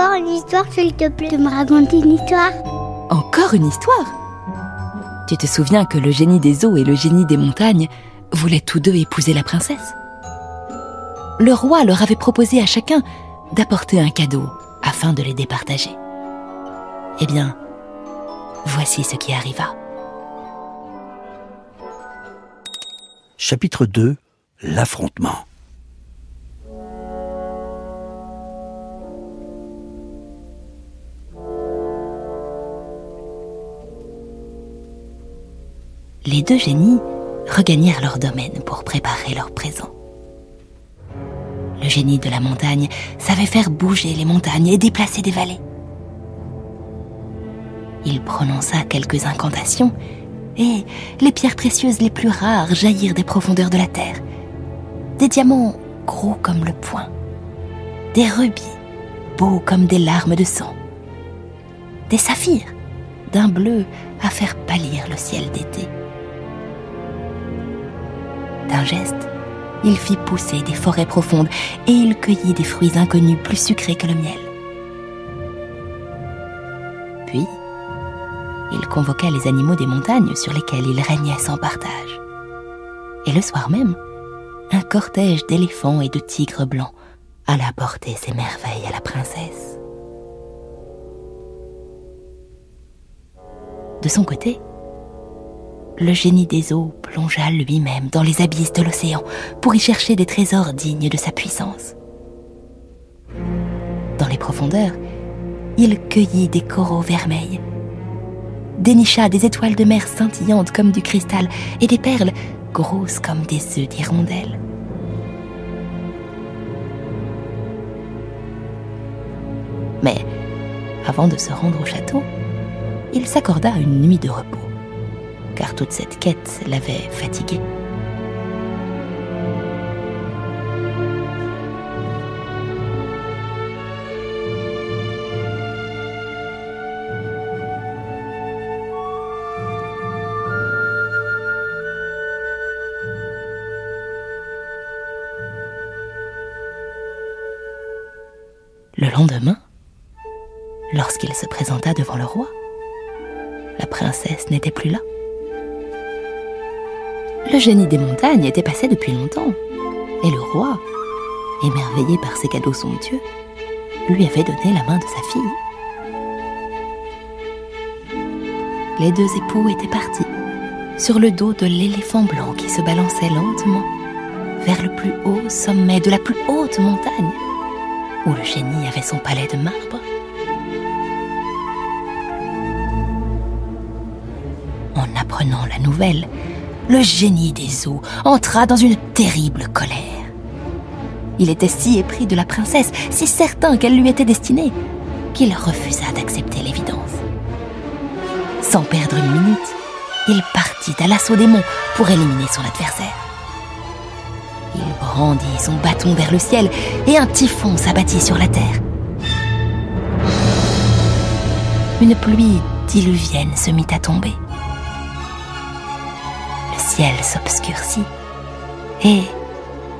Avoir une histoire, s'il te plaît, de me raconter une histoire Encore une histoire? Tu te souviens que le génie des eaux et le génie des montagnes voulaient tous deux épouser la princesse? Le roi leur avait proposé à chacun d'apporter un cadeau afin de les départager. Eh bien, voici ce qui arriva. Chapitre 2 L'affrontement. Les deux génies regagnèrent leur domaine pour préparer leur présent. Le génie de la montagne savait faire bouger les montagnes et déplacer des vallées. Il prononça quelques incantations et les pierres précieuses les plus rares jaillirent des profondeurs de la terre. Des diamants gros comme le poing, des rubis beaux comme des larmes de sang, des saphirs d'un bleu à faire pâlir le ciel d'été. D'un geste, il fit pousser des forêts profondes et il cueillit des fruits inconnus plus sucrés que le miel. Puis, il convoqua les animaux des montagnes sur lesquels il régnait sans partage. Et le soir même, un cortège d'éléphants et de tigres blancs alla porter ses merveilles à la princesse. De son côté, le génie des eaux plongea lui-même dans les abysses de l'océan pour y chercher des trésors dignes de sa puissance. Dans les profondeurs, il cueillit des coraux vermeils, dénicha des étoiles de mer scintillantes comme du cristal et des perles grosses comme des œufs d'hirondelle. Mais avant de se rendre au château, il s'accorda une nuit de repos, car toute cette quête l'avait fatigué. Le lendemain, lorsqu'il se présenta devant le roi, la princesse n'était plus là. Le génie des montagnes était passé depuis longtemps, et le roi, émerveillé par ses cadeaux somptueux, lui avait donné la main de sa fille. Les deux époux étaient partis, sur le dos de l'éléphant blanc qui se balançait lentement vers le plus haut sommet de la plus haute montagne où le génie avait son palais de marbre. En apprenant la nouvelle, le génie des eaux entra dans une terrible colère. Il était si épris de la princesse, si certain qu'elle lui était destinée, qu'il refusa d'accepter l'évidence. Sans perdre une minute, il partit à l'assaut des monts pour éliminer son adversaire. Il brandit son bâton vers le ciel et un typhon s'abattit sur la terre. Une pluie diluvienne se mit à tomber. S'obscurcit et,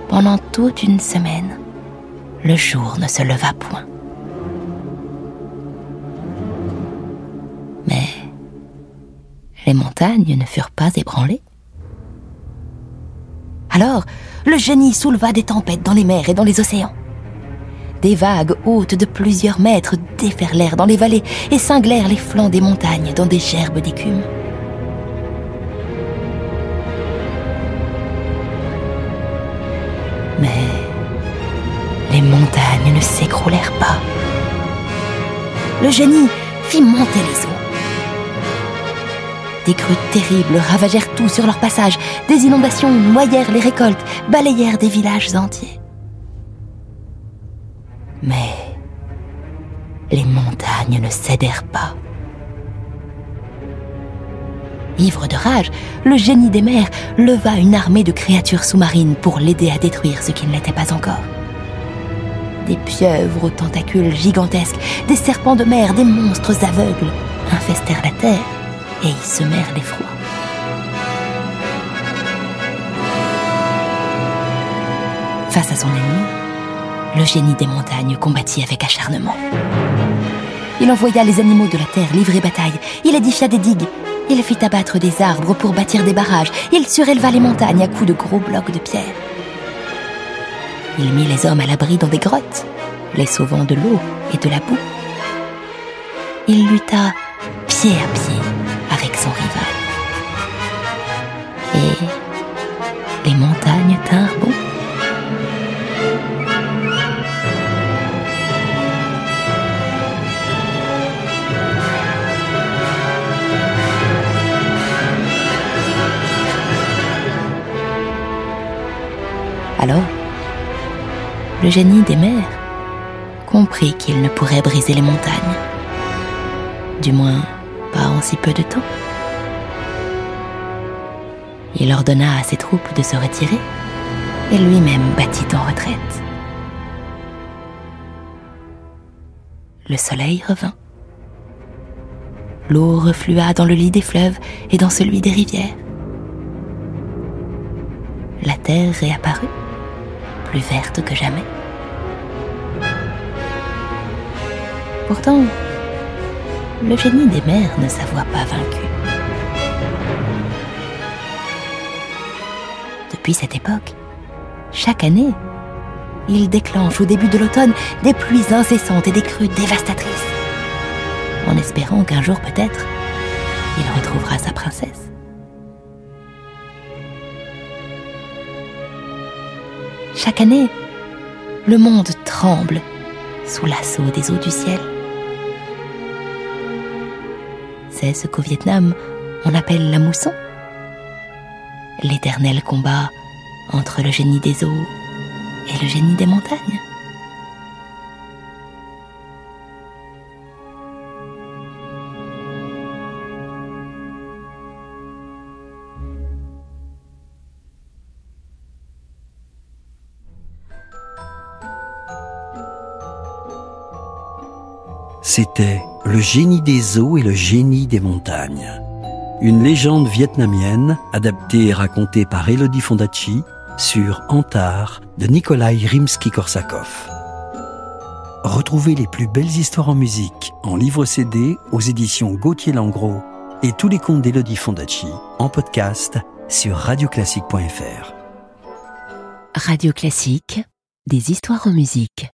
pendant toute une semaine, le jour ne se leva point. Mais les montagnes ne furent pas ébranlées. Alors, le génie souleva des tempêtes dans les mers et dans les océans. Des vagues hautes de plusieurs mètres déferlèrent dans les vallées et cinglèrent les flancs des montagnes dans des gerbes d'écume. Pas. Le génie fit monter les eaux. Des crues terribles ravagèrent tout sur leur passage. Des inondations noyèrent les récoltes, balayèrent des villages entiers. Mais les montagnes ne cédèrent pas. Ivre de rage, le génie des mers leva une armée de créatures sous-marines pour l'aider à détruire ce qui ne l'était pas encore. Des pieuvres aux tentacules gigantesques, des serpents de mer, des monstres aveugles infestèrent la terre et y semèrent l'effroi. Face à son ennemi, le génie des montagnes combattit avec acharnement. Il envoya les animaux de la terre livrer bataille, il édifia des digues, il fit abattre des arbres pour bâtir des barrages, il suréleva les montagnes à coups de gros blocs de pierre. Il mit les hommes à l'abri dans des grottes, les sauvant de l'eau et de la boue. Il lutta pied à pied avec son rival. Et les montagnes tinrent bon. Alors, le génie des mers comprit qu'il ne pourrait briser les montagnes. Du moins, pas en si peu de temps. Il ordonna à ses troupes de se retirer et lui-même battit en retraite. Le soleil revint. L'eau reflua dans le lit des fleuves et dans celui des rivières. La terre réapparut plus verte que jamais. Pourtant, le génie des mers ne s'avoua pas vaincu. Depuis cette époque, chaque année, il déclenche au début de l'automne des pluies incessantes et des crues dévastatrices, en espérant qu'un jour peut-être, il retrouvera sa princesse. Chaque année, le monde tremble sous l'assaut des eaux du ciel. C'est ce qu'au Vietnam on appelle la mousson. L'éternel combat entre le génie des eaux et le génie des montagnes. C'était Le génie des eaux et le génie des montagnes. Une légende vietnamienne adaptée et racontée par Elodie Fondacci sur Antar de Nikolai Rimsky-Korsakov. Retrouvez les plus belles histoires en musique en livre CD aux éditions Gauthier Langros et tous les contes d'Elodie Fondacci en podcast sur radioclassique.fr. Radio Classique, des histoires en musique.